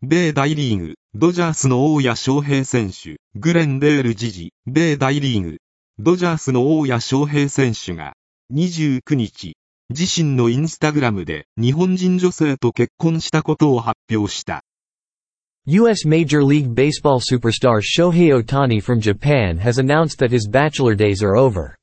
米大リーグ、ドジャースの大谷翔平選手、グレンデール知事、米大リーグ、ドジャースの大谷翔平選手が、29日、自身のインスタグラムで日本人女性と結婚したことを発表した。U.S. Major League Baseball superstar Shohei Otani from Japan has announced that his bachelor days are over.